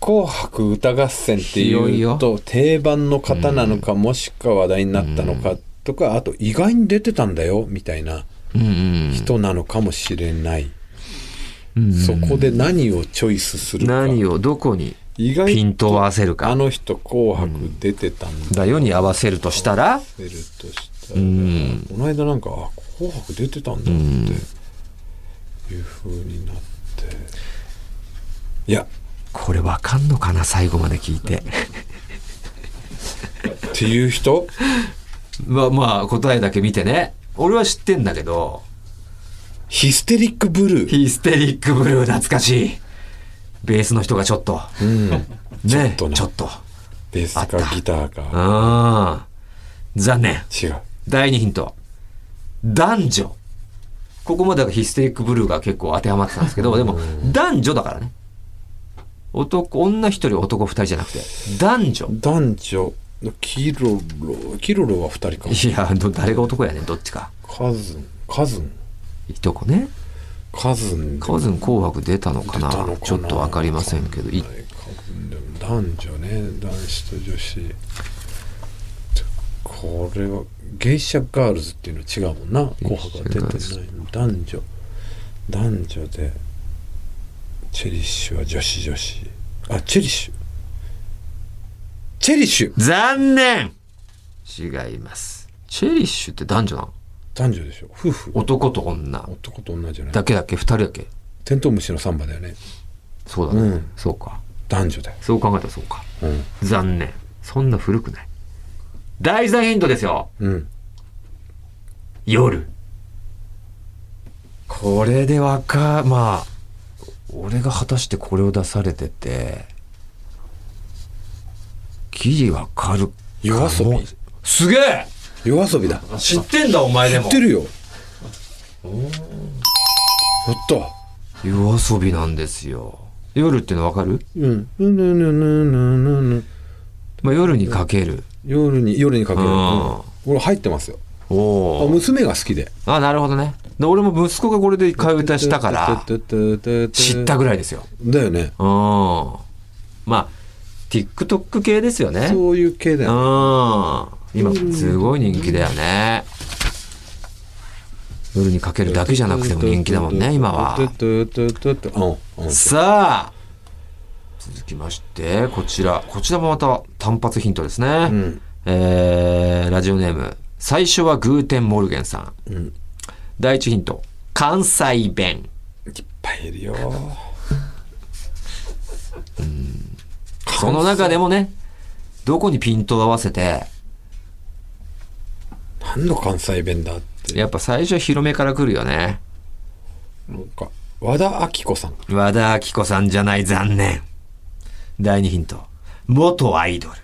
紅白歌合戦っていうよと定番の方なのか、もしくは話題になったのかとか、あと意外に出てたんだよみたいな。人なのかもしれない、うんそこで何をチョイスするか。何をどこに意外ピントを合わせるか。あの人紅白出てたんだ。だよに合わせるとしたら、出るとしたら、んこの間なんかあ紅白出てたんだっていう風になって。いや。これわかんのかな最後まで聞いて。っていう人？[laughs] まあまあ答えだけ見てね。俺は知ってんだけど、ヒステリックブルーヒステリックブルー懐かしい。ベースの人がちょっと。うんねちょっとなちょっと。ベースかギターかああ。残念。違う第二ヒント。男女。ここまではヒステリックブルーが結構当てはまってたんですけど、でも男女だからね。男、女一人男二人じゃなくて、男女。男女キロロキロロは二人かいや、ど誰が男やねん、どっちか。カズンカズン。いとこね。カズン。カズン紅白出たのかな。出たのかな。ちょっとわかりませんけど。い男女ね男子と女子。これはゲイシャガールズっていうの違うもんな。紅白は出てない男女。男女でチェリッシュは女子女子。あチェリッシュチェリッシュ残念違います。チェリッシュって男女なの？男女でしょ夫婦男と女男と女じゃないだけだっけ？二人だっけ？テントウムシのサンバだよねそうだね。うんそうか。男女だよ、そう考えたらそうか。うん残念。そんな古くない。第3ヒントですよ。うん、夜。これでわか、まあ、俺が果たしてこれを出されてて、ギリわかる。夜遊び。すげえ！夜遊びだ。知ってんだお前でも。知ってるよ。やった。夜遊びなんですよ。夜っていうのわかる？うん。うんうんうんうんうんまあ、夜にかける。夜に夜にかける、うん。うん。俺入ってますよ。あおお。娘が好きで。あ、なるほどね。で俺も息子がこれで替え歌したから、知ったぐらいですよ。だよね。うん。まあ、TikTok 系ですよね。そういう系だうよん。今、すごい人気だよね。夜にかけるだけじゃなくても人気だもんね、今は。うんうんさあ、続きまして、こちら。こちらもまた単発ヒントですね。うんえー、ラジオネーム。最初はグーテンモルゲンさん。うん第一ヒント。関西弁。いっぱいいるよその中でもね、どこにピントを合わせて、何の関西弁だってやっぱ最初は広めから来るよね。なんか和田アキ子さん和田アキ子さんじゃない、残念。第二ヒント。元アイドル。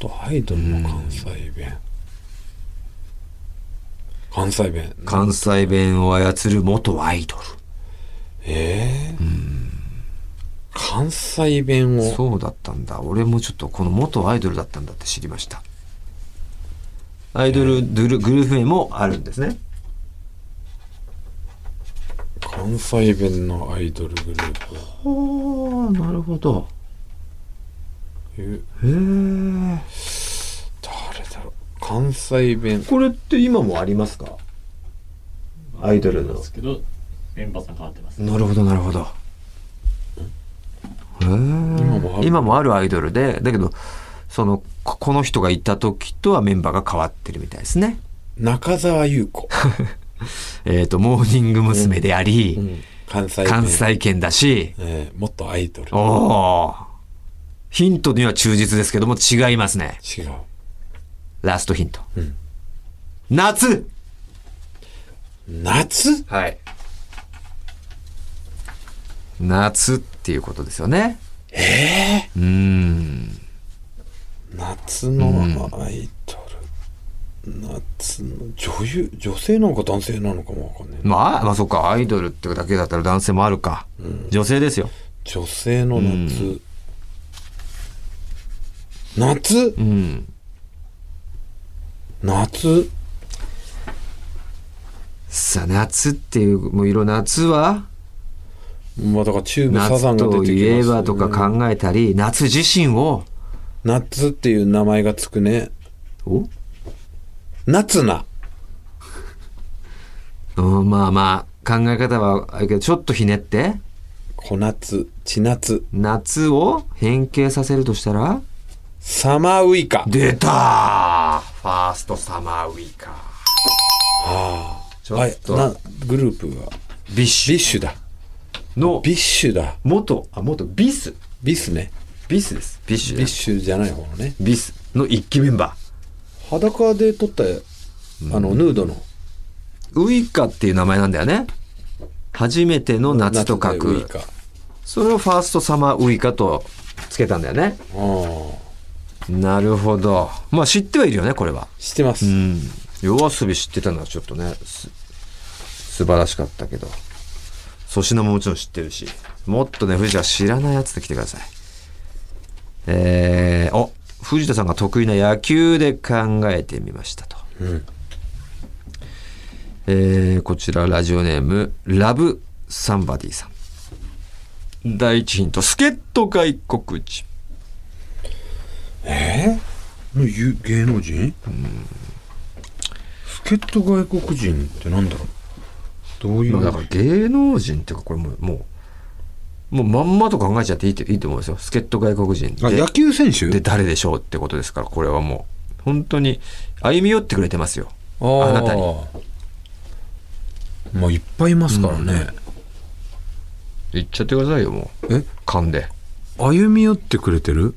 元アイドルの関西弁関西弁関西弁を操る元アイドル。ええ関西弁をそうだったんだ。俺もちょっとこの元アイドルだったんだって知りました。アイドルグルグループ名もあるんですね。関西弁のアイドルグループおー、なるほど。えへえ。誰だろう関西弁これって今もありますか？アイドルのですけどメンバーさん変わってます。なるほどなるほど今もある。アイドルでだけどそのここの人がいた時とはメンバーが変わってるみたいですね。中澤優子、[laughs] えっ、とモーニング娘。であり、うん。関西弁関西圏だし。えーもっとアイドル。おおヒントには忠実ですけども違いますね。違う。ラストヒント、ん。夏。夏？はい。夏っていうことですよね。えうーん。ー、夏のアイドル、夏の女優女性なのか男性なのかもわかんないな。まあまあそっかアイドルってだけだったら男性もあるか、女性ですよ。女性の夏、夏？うん。夏？さあ夏っていうもう色夏は？まあだからチューブサザン夏が出てきますといえばとか考えたり夏自身を。夏っていう名前がつくね。お？夏菜。うんまあまあ考え方はあるけどちょっとひねって。小夏千夏。夏を変形させるとしたら？サマーウイカ。出たファーストサマーウイカ。あ。ちょっと。なグループが？ビッシビッシュだ。ュのビッシュだ。元あ元ビス。ビスね。ビスです。ビッシュビッシュじゃない方のね。ビス。の一期メンバ裸で撮ったあのヌードの。ーウイカっていう名前なんだよね。初めての夏と書く。夏でウイカ。それをファーストサマーウイカとつけたんだよね。ああなるほど。まあ知ってはいるよねこれは。知ってます、うん。夜遊び知ってたのはちょっとねす素晴らしかったけど粗品ももちろん知ってるしもっとね藤田知らないやつで来てください。えー、お藤田さんが得意な野球で考えてみましたと、うん。えーこちらラジオネームラブサンバディさん。第一ヒント助っ人外国人。えー、芸能人？助っ人外国人ってなんだろう？どういう？まあだから芸能人っていうかこれもうもうもうまんまと考えちゃっていいいいと思うんですよ。助っ人外国人で。あ野球選手？で誰でしょうってことですからこれはもう。本当に歩み寄ってくれてますよ。あなたに。まあいっぱいいますからね、言っちゃってくださいよもう。え？勘で。歩み寄ってくれてる？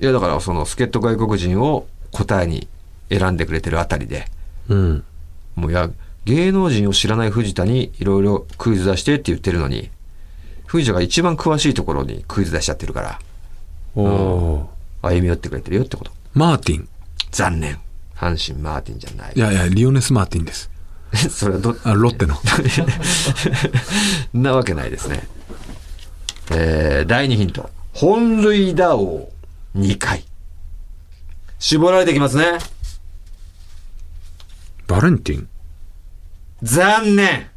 いやだからその助っ人外国人を答えに選んでくれてるあたりで。うん。もういや芸能人を知らない藤田にいろいろクイズ出してって言ってるのに藤田が一番詳しいところにクイズ出しちゃってるからおお歩み寄ってくれてるよってこと。マーティン。残念。阪神マーティンじゃない。いやいやリオネス・マーティンです。[laughs] それはどあロッテの。[laughs] なわけないですね。えー、第2ヒント。本塁打王2回。絞られてきますね。バレンティン残念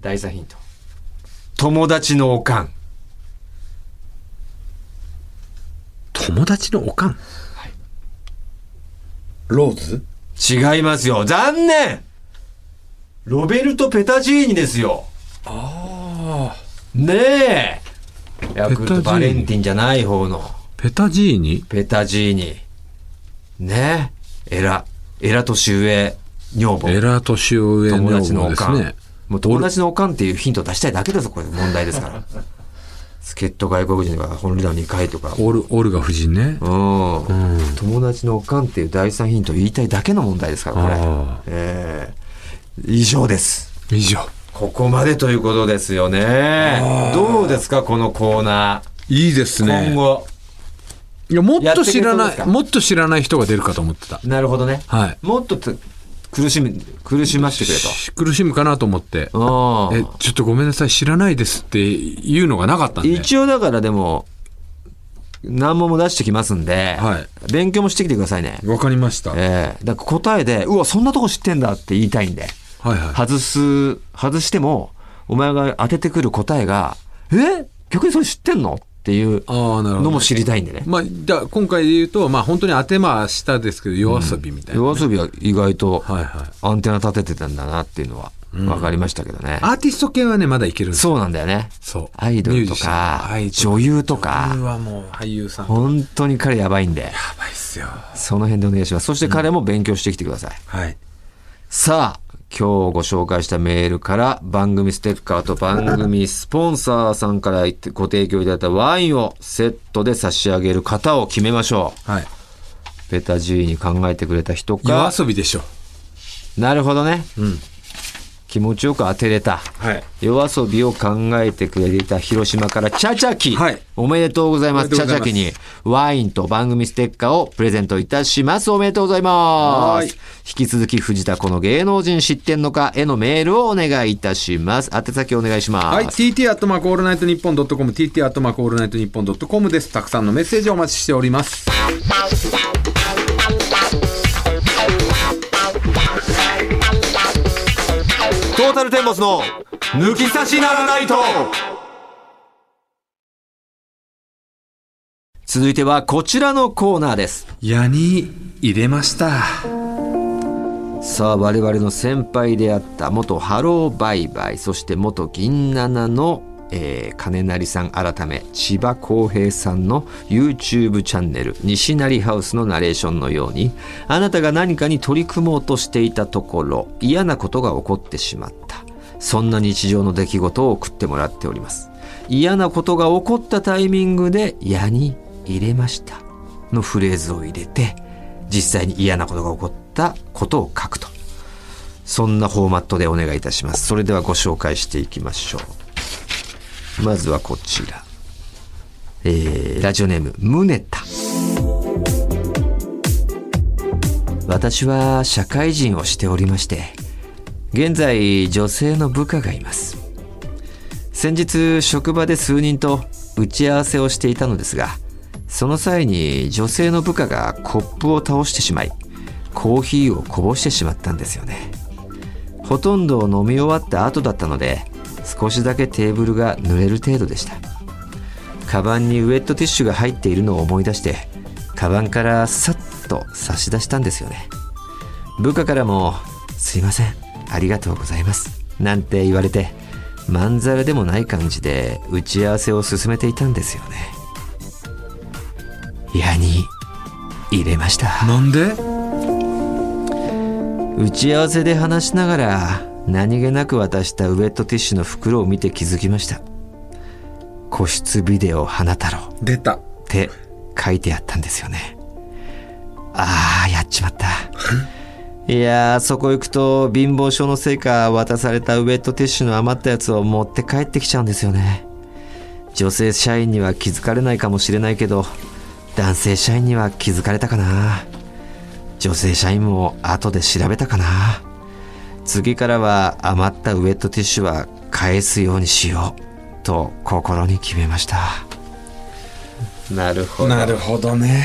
第3ヒント。友達のおかん。友達のおかん、ローズ？違いますよ。残念ロベルト・ペタジーニですよ。ああねえ。ヤクルト・ペタジーニバレンティンじゃない方の。ペタジーニ？ペタジーニ。ねえ。エラ、エラ年上女房。エラ年上友の達のおかん。もう友達のおかんっていうヒント出したいだけだぞ、これ問題ですから。[laughs] 助っ人外国人が本塁打2回とか。オルオルガ夫人ねうん。うん友達のおかんっていう第三ヒントを言いたいだけの問題ですから、これ。あえー以上です。以上ここまでということですよね。どうですか、このコーナいいですー。ね今後。いやもっと知らないもっと知らない人が出るかと思ってたなるほどね。はいもっとつ苦しみ、苦しましてくれ苦しむかなと思って。えちょっとごめんなさい知らないですっていうのがなかったんで。一応だからでも、難問も出してきますんで、は勉強もしてきてくださいね。わかりました、ええ。だから答えで、うわ、そんなとこ知ってんだって言いたいんで、はいはい。外す、外しても、お前が当ててくる答えが、え？逆にそれ知ってんの？っていうのも知りたいんでね。まあ、じゃあ今回で言うと、まあ、本当に当てましたですけど夜遊びみたいな、夜遊びは意外とアンテナ立ててたんだなっていうのは。分かりましたけどね。アーティスト系はね、まだいけるそうなんだよね。そう。アイドルとか、女優とこれか、はもう俳優さん。や本当に彼やばいんで、ばいっすよ。その辺でお願いします。そして彼も勉強してきてください。はい。さあ、今日ご紹介したメールから番組ステッカーと番組スポンサーさんからご提供いただいたワインをセットで差し上げる方を決めましょはい。う。ベタ G に考えてくれた人夜か、遊びでしょ。なるほどね。うん。気持ちよく当てれた。はい。夜遊びを考えてくれていた広島からチャチャキ、はい。おめでとうございます。チャチャキにワインと番組ステッカーをプレゼントいたします。おめでとうございます。はい。引き続き藤田この芸能人知ってんのかへのメールをお願いいたします。宛先お願いします、はい、TT アットマークオールナイトニッポンドットコム、TT アットマークオールナイトニッポンドットコムです。たくさんのメッセージをお待ちしております。ータルテンボスの抜き差しならないと続いてはこちらのコーナーです矢に入れました。さあ我々の先輩であった元ハローバイバイそして元銀七の、えー金成さん改め千葉公平さんの YouTube チャンネル西成ハウスのナレーションのようにあなたが何かに取り組もうとしていたところ嫌なことが起こってしまった。そんな日常の出来事を送ってもらっております。嫌なことが起こったタイミングで「矢に入れました」のフレーズを入れて実際に嫌なことが起こったことを書くと。そんなフォーマットでお願いいたします。それではご紹介していきましょう。まずはこちら。えーラジオネームムネタ。私は社会人をしておりまして現在女性の部下がいます。先日職場で数人と打ち合わせをしていたのですがその際に女性の部下がコップを倒してしまいコーヒーをこぼしてしまったんですよね。ほとんど飲み終わった後だったので少しだけテーブルが濡れる程度でした。カバンにウェットティッシュが入っているのを思い出してカバンからさっと差し出したんですよね。部下からも「すいませんありがとうございます」なんて言われてまんざらでもない感じで打ち合わせを進めていたんですよね。矢に入れました。なんで？打ち合わせで話しながら何気なく渡したウェットティッシュの袋を見て気づきました。個室ビデオ花太郎。出た。って書いてあったんですよね。ああやっちまった。[laughs] いやーそこ行くと貧乏症のせいか渡されたウェットティッシュの余ったやつを持って帰ってきちゃうんですよね。女性社員には気づかれないかもしれないけど男性社員には気づかれたかな。女性社員も後で調べたかな次からは余ったウェットティッシュは返すようにしようと心に決めました。なるほなるほどね。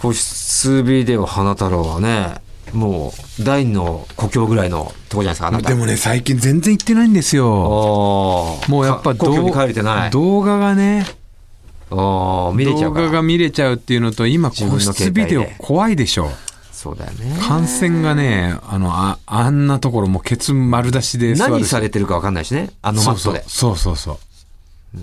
個室ビデオ花太郎はねもう第二の故郷ぐらいのとこじゃないですかあなた。でもね、最近全然行ってないんですよ。もうやっぱか故郷に動帰れてない。動画がね、見れちゃ動うか。ら画が見れちゃうっていうのと、今個室ビデオ怖いでしょ。そうだよね。感染がね、あの、ああんなところもうケツ丸出しで何されてるか分かんないしね。あのマットで。そうそうそう。そ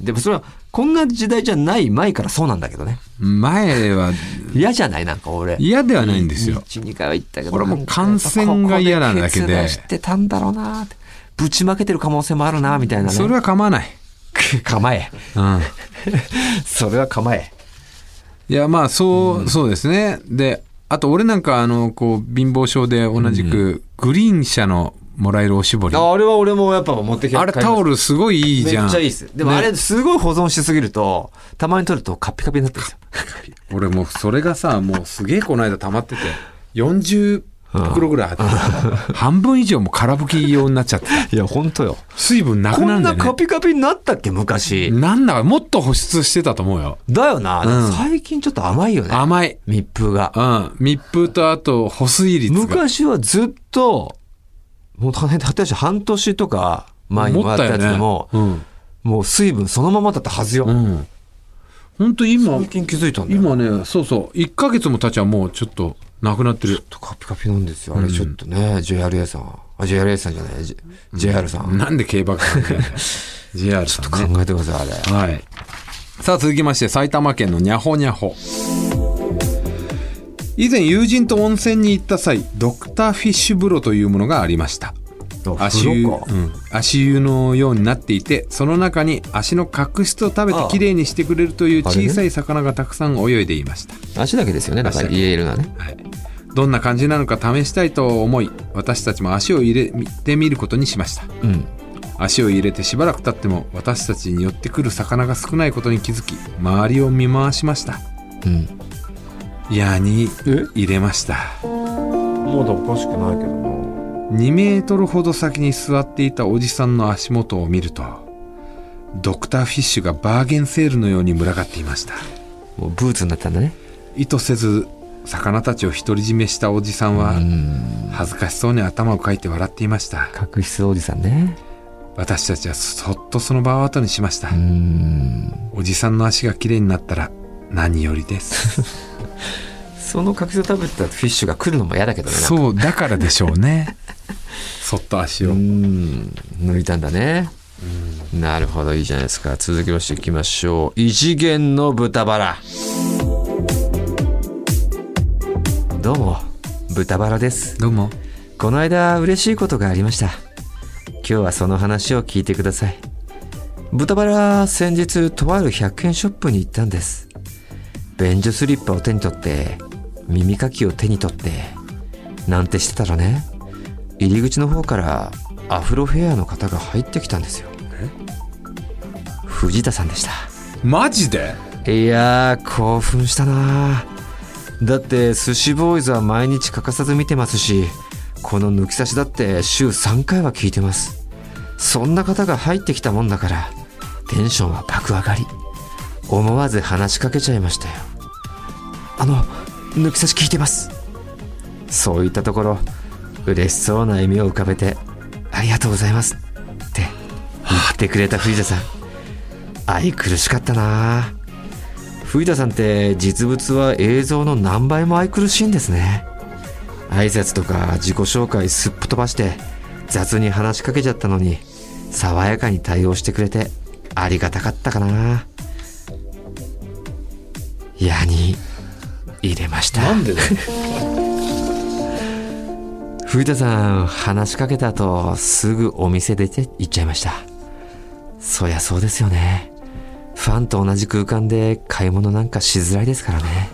うでもそれはこんな時代じゃない前からそうなんだけどね。前は嫌じゃない？なんか俺。嫌ではないんですよ。12回は行ったけど。俺も感染が嫌なだけでここケツ出してたんだろうな。ってぶちまけてる可能性もあるなみたいなね。それは構わない。構え。うん。[laughs] それは構え。いや、まあ、そう、そうですね。で、あと俺なんか、あの、こう、貧乏症で同じく、グリーン車のもらえるおしぼり。ああれは俺もやっぱ持ってきあれタオルすごいいいじゃん。めっちゃいいです。でもね。あれすごい保存しすぎるとたまに取るとカピカピになってるんですよ俺もうそれがさ、もうすげえこの間溜まってて、40袋ぐらいあって、[laughs] 半分以上も空拭き用になっちゃってた。いや本当よ水分なくこんななるんだよね。カピカピになったっけ昔なんだかもっと保湿してたと思うよ。だよな、うん最近ちょっと甘いよね甘い。密封がうん。密封とあと保水率が。昔はずっともう大変だったし半年とか前にもらったやつでも、うん。もう水分そのままだったはずよ、うん。本当今、最近気づいたんだよ今ね、そうそう、1ヶ月も経ちはもうちょっとなくなってる。カピカピなんですよ。あれちょっとね、JRA さん。ああ JR さんじゃない。J- JR さん、なんで競馬か JR [laughs] さんね。考えてくださいあれ。はい。さあ続きまして埼玉県のにゃほにゃほ。以前友人と温泉に行った際ドクターフィッシュ風呂というものがありました。あ足湯、うん、足湯のようになっていてその中に足の角質を食べてきれいにしてくれるという小さい魚がたくさん泳いでいました、足だけですよね。だ言えるのはね。はい、どんな感じなのか試したいと思い私たちも足を入れてみることにしました。うん。足を入れてしばらく経っても私たちに寄ってくる魚が少ないことに気づき周りを見回しました。うん。矢にえ入れました。まだおかしくないけどな。2メートルほど先に座っていたおじさんの足元を見るとドクターフィッシュがバーゲンセールのように群がっていました。もうブーツになったんだね。意図せず魚たちを独り占めしたおじさんはうん。恥ずかしそうに頭をかいて笑っていました。角質おじさんね。私たちはそっとその場を後にしました。うん。おじさんの足がきれいになったら何よりです。[laughs] その角質を食べたフィッシュが来るのも嫌だけどねそうだからでしょうね。[laughs] そっと足を。うん。抜いたんだね。なるほどいいじゃないですか。続きましていきましょう。異次元の豚バラどうも豚バラです。どうも。この間嬉しいことがありました。今日はその話を聞いてください。豚バラ先日とある100円ショップに行ったんです。便所スリッパを手に取って耳かきを手に取ってなんてしてたらね入り口の方からアフロヘアの方が入ってきたんですよ。藤田さんでした。マジで？いやー興奮したなーだって寿司ボーイズは毎日欠かさず見てますしこの抜き差しだって週3回は聞いてます。そんな方が入ってきたもんだからテンションは爆上がり。思わず話しかけちゃいましたよ。あの抜き差し聞いてます。そういったところ嬉しそうな笑みを浮かべてありがとうございますって言ってくれた藤田さん。愛くるしかったな藤田さんって実物は映像の何倍も愛くるしいんですね。挨拶とか自己紹介すっぽ飛ばして雑に話しかけちゃったのに爽やかに対応してくれてありがたかったかな。矢に入れました。んで [laughs] 藤田さん話しかけた後すぐお店出て行っちゃいました。そりゃそうですよねファンと同じ空間で買い物なんかしづらいですからね。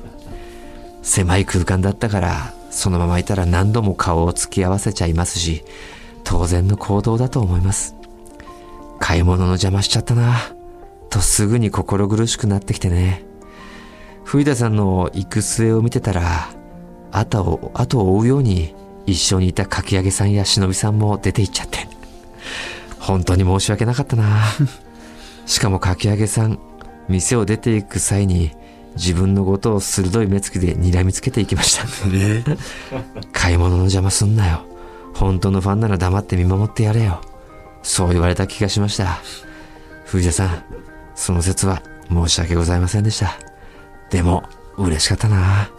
狭い空間だったからそのままいたら何度も顔を突き合わせちゃいますし当然の行動だと思います。買い物の邪魔しちゃったなとすぐに心苦しくなってきてね。藤田さんの行く末を見てたら後を後を追うように一緒にいたかき揚げさんや忍さんも出て行っちゃって。本当に申し訳なかったな。しかもかき揚げさん店を出ていく際に自分のことを鋭い目つきで睨みつけていきました。え [laughs] 買い物の邪魔すんなよ。本当のファンなら黙って見守ってやれよ。そう言われた気がしました。藤田さんその説は申し訳ございませんでした。でも嬉しかったな。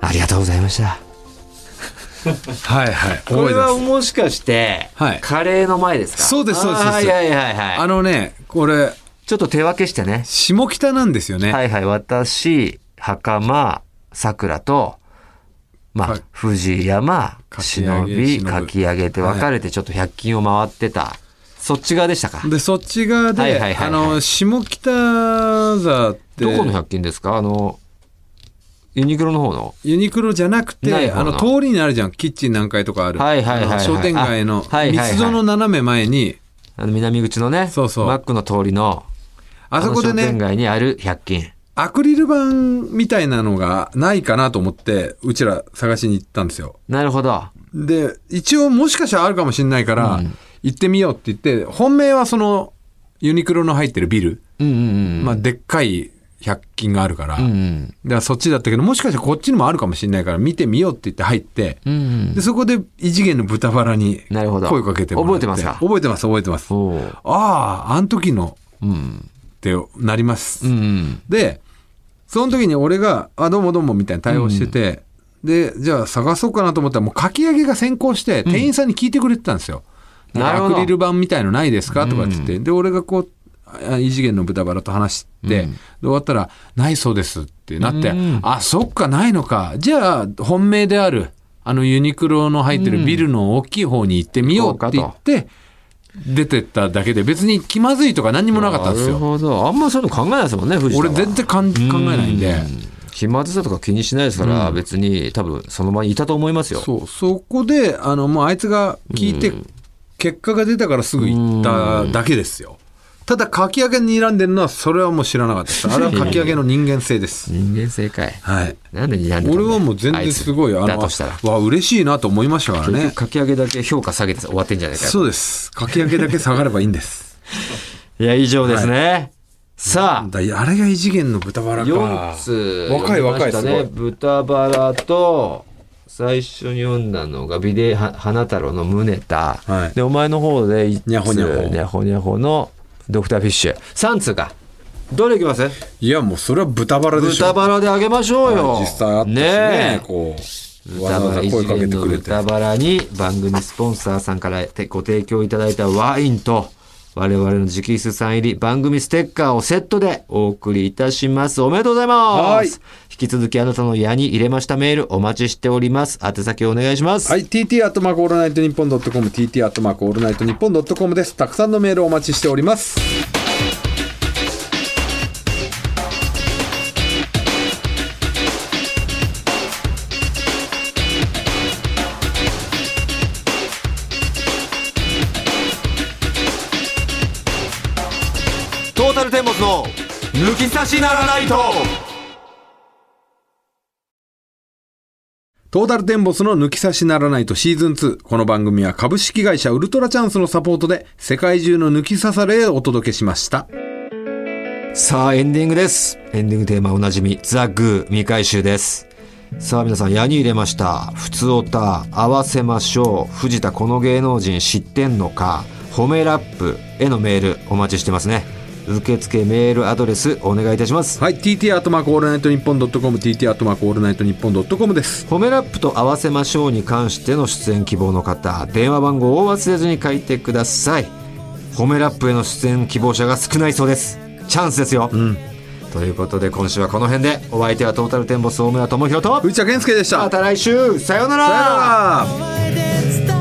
ありがとうございましたはいはい。これはもしかして、はい。カレーの前ですか？そうですそうです。そうですあーはいはいはいはい。のねこれちょっと手分けしてね。下北なんですよね、はいはい私袴さくらとまあ、はい。藤山忍び忍かき揚げって分かれてちょっと100均を回ってた、そっち側でしたか？でそっち側で、はいはいはいはいあの下北沢ってどこの100均ですか？あのユニクロの方の？ユニクロじゃなくてあの通りにあるじゃん。キッチン何階とかある、はいはいはい商店街のあはいはいはい。密造の斜め前に。あの南口のねそうそう。マックの通りのあそこでの商店ね街にある100均。アクリル板みたいなのがないかなと思ってうちら探しに行ったんですよ。なるほど。で一応もしかしたらあるかもしれないから、うん。行ってみようって言って本命はそのユニクロの入ってるビル、うんうんうん。まあ、でっかい100均があるから、うんうん。だからそっちだったけどもしかしたらこっちにもあるかもしれないから見てみようって言って入って、うんうん。でそこで異次元の豚バラに声かけてもらって。覚えてますか？覚えてます覚えてます。あああの時の。うん。ってなります、うんうん。でその時に俺が「あどうもどうも」みたいな対応してて、でじゃあ探そうかなと思ったらもうかき揚げが先行して店員さんに聞いてくれてたんですよ、なるほど。んかアクリル板みたいのないですか？とかって言って、で俺がこうあ異次元の豚バラと話して、で終わったら「ないそうです」ってなって「うん。あそっかないのか。じゃあ本命であるあのユニクロの入ってるビルの大きい方に行ってみよう」って言って出てっただけで別に気まずいとか何にもなかったんですなるよ。ほど。あんまそういうの考えないですもんね、藤俺全然かん考えないんで。気まずさとか気にしないですから、別に多分その場にいたと思いますよ。そうそこであのもうあいつが聞いて、結果が出たからすぐ行っただけですよただかき揚げに睨んでるのはそれはもう知らなかったです。[laughs] あれはかき揚げの人間性です。人間正解。はい。なんで睨んでたんだよ俺はもう全然すごいあのとしたら。わ嬉しいなと思いましたからね。かき揚げだけ評価下げて終わってんじゃないかよそうです。かき揚げだけ下がればいいんです。[laughs] いや、以上ですね。さあ、だあれが異次元の豚バラか。4つ。若い若い読みましたね。すご豚バラと最初に読んだのがビデは花太郎の宗田、はい。でお前の方で1つにゃほにゃほ。にゃほにゃほのドクターフィッシュ。3通か。どれいきます？いやもうそれは豚バラでしょ。豚バラであげましょうよ、はい実際あったしねねえ。こうわ豚バラ異ざわざ声かけてくれて。豚バラに番組スポンサーさんからてご提供いただいたワインと我々の直筆サイン入り番組ステッカーをセットでお送りいたします。おめでとうございます。はい引き続きあなたの矢に入れましたメールお待ちしております。宛先お願いします。はい、TT アットマークオールナイトニッポンドットコム、TT アットマークオールナイトニッポンドットコムです。たくさんのメールをお待ちしております。トータルテンボスの抜き差しならないとトータルテンボスの抜き差しならないとシーズン2。この番組は株式会社ウルトラチャンスのサポートで世界中の抜き差されをお届けしました。さあ、エンディングです。エンディングテーマおなじみ、ザ・グー未回収です。さあ、皆さん、矢に入れました。普通おた、合わせましょう。藤田この芸能人知ってんのか褒めラップへのメールお待ちしてますね。受付メールアドレスお願いいたします。はい、TT アットマークオールナイトニッポンドットコム、TT アットマークオールナイトニッポンドットコムです。褒めラップと合わせましょうに関しての出演希望の方、電話番号を忘れずに書いてください。褒めラップへの出演希望者が少ないそうです。チャンスですよ。ということで今週はこの辺でお相手はトータルテンボス大村智広と藤田健介でした。また来週さようならさよなら